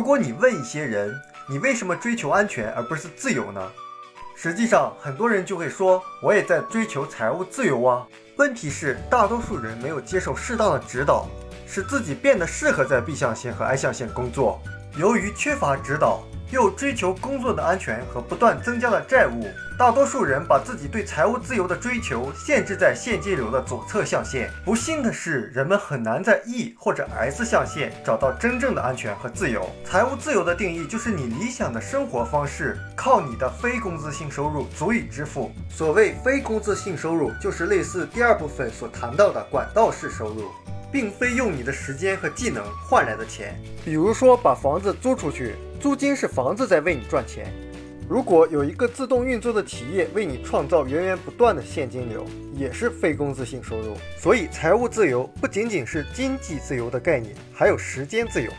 如果你问一些人，你为什么追求安全而不是自由呢？实际上，很多人就会说，我也在追求财务自由啊。问题是，大多数人没有接受适当的指导，使自己变得适合在 B 象限和 I 象限工作。由于缺乏指导，又追求工作的安全和不断增加的债务，大多数人把自己对财务自由的追求限制在现金流的左侧象限。不幸的是，人们很难在 E 或者 S 象限找到真正的安全和自由。财务自由的定义就是你理想的生活方式靠你的非工资性收入足以支付。所谓非工资性收入，就是类似第二部分所谈到的管道式收入。并非用你的时间和技能换来的钱，比如说把房子租出去，租金是房子在为你赚钱。如果有一个自动运作的企业为你创造源源不断的现金流，也是非工资性收入。所以，财务自由不仅仅是经济自由的概念，还有时间自由。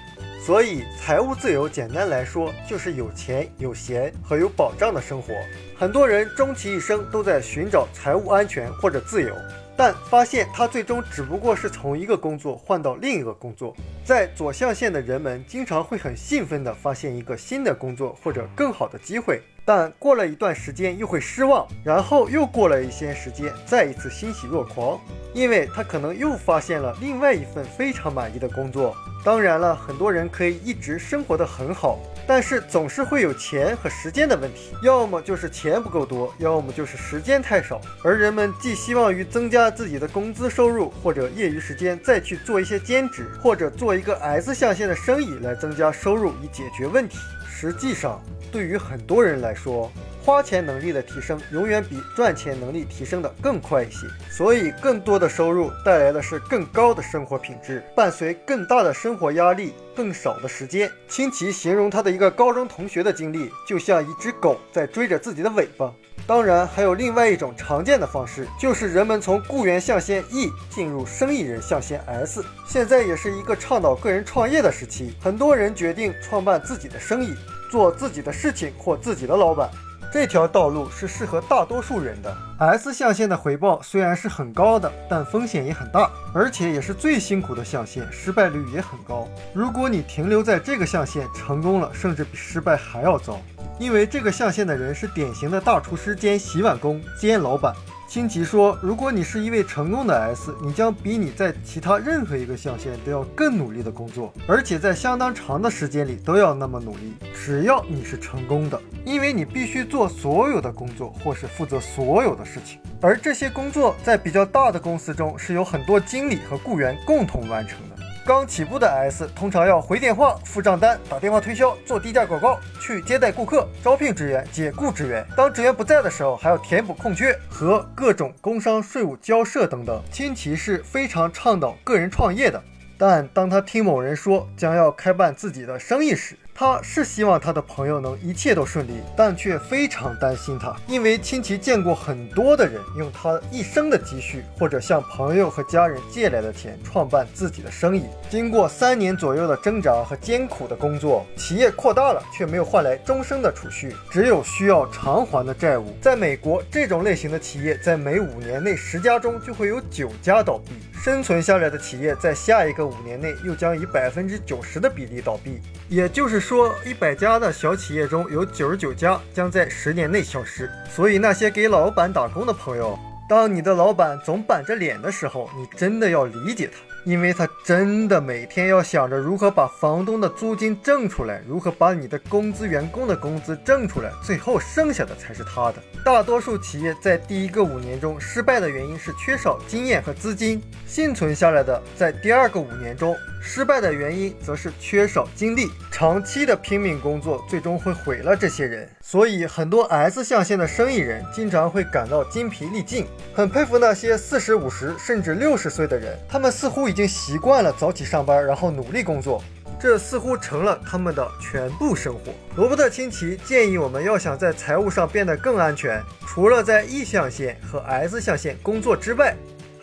所以，财务自由简单来说就是有钱、有闲和有保障的生活。很多人终其一生都在寻找财务安全或者自由。但发现他最终只不过是从一个工作换到另一个工作。在左象限的人们经常会很兴奋地发现一个新的工作或者更好的机会，但过了一段时间又会失望，然后又过了一些时间，再一次欣喜若狂，因为他可能又发现了另外一份非常满意的工作。当然了，很多人可以一直生活得很好。但是总是会有钱和时间的问题，要么就是钱不够多，要么就是时间太少。而人们寄希望于增加自己的工资收入，或者业余时间再去做一些兼职，或者做一个 S 象限的生意来增加收入以解决问题。实际上，对于很多人来说，花钱能力的提升永远比赚钱能力提升的更快一些，所以更多的收入带来的是更高的生活品质，伴随更大的生活压力，更少的时间。清奇形容他的一个高中同学的经历，就像一只狗在追着自己的尾巴。当然，还有另外一种常见的方式，就是人们从雇员象限 E 进入生意人象限 S。现在也是一个倡导个人创业的时期，很多人决定创办自己的生意，做自己的事情或自己的老板。这条道路是适合大多数人的。S 象限的回报虽然是很高的，但风险也很大，而且也是最辛苦的象限，失败率也很高。如果你停留在这个象限，成功了，甚至比失败还要糟。因为这个象限的人是典型的大厨师兼洗碗工兼老板。辛奇说：“如果你是一位成功的 S，你将比你在其他任何一个象限都要更努力的工作，而且在相当长的时间里都要那么努力。只要你是成功的，因为你必须做所有的工作，或是负责所有的事情，而这些工作在比较大的公司中是由很多经理和雇员共同完成。”刚起步的 S 通常要回电话、付账单、打电话推销、做低价广告、去接待顾客、招聘职员、解雇职员。当职员不在的时候，还要填补空缺和各种工商税务交涉等等。亲戚是非常倡导个人创业的，但当他听某人说将要开办自己的生意时，他是希望他的朋友能一切都顺利，但却非常担心他，因为亲戚见过很多的人用他一生的积蓄或者向朋友和家人借来的钱创办自己的生意。经过三年左右的挣扎和艰苦的工作，企业扩大了，却没有换来终生的储蓄，只有需要偿还的债务。在美国，这种类型的企业在每五年内十家中就会有九家倒闭，生存下来的企业在下一个五年内又将以百分之九十的比例倒闭。也就是说。说一百家的小企业中有九十九家将在十年内消失，所以那些给老板打工的朋友，当你的老板总板着脸的时候，你真的要理解他。因为他真的每天要想着如何把房东的租金挣出来，如何把你的工资员工的工资挣出来，最后剩下的才是他的。大多数企业在第一个五年中失败的原因是缺少经验和资金，幸存下来的在第二个五年中失败的原因则是缺少精力。长期的拼命工作最终会毁了这些人。所以很多 S 象限的生意人经常会感到精疲力尽，很佩服那些四十五十甚至六十岁的人，他们似乎。已经习惯了早起上班，然后努力工作，这似乎成了他们的全部生活。罗伯特清崎建议我们要想在财务上变得更安全，除了在 E 象限和 S 象限工作之外，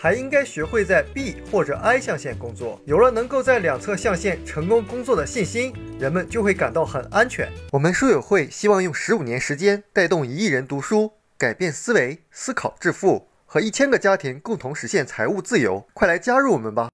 还应该学会在 B 或者 I 象限工作。有了能够在两侧象限成功工作的信心，人们就会感到很安全。我们书友会希望用十五年时间带动一亿人读书，改变思维，思考致富，和一千个家庭共同实现财务自由。快来加入我们吧！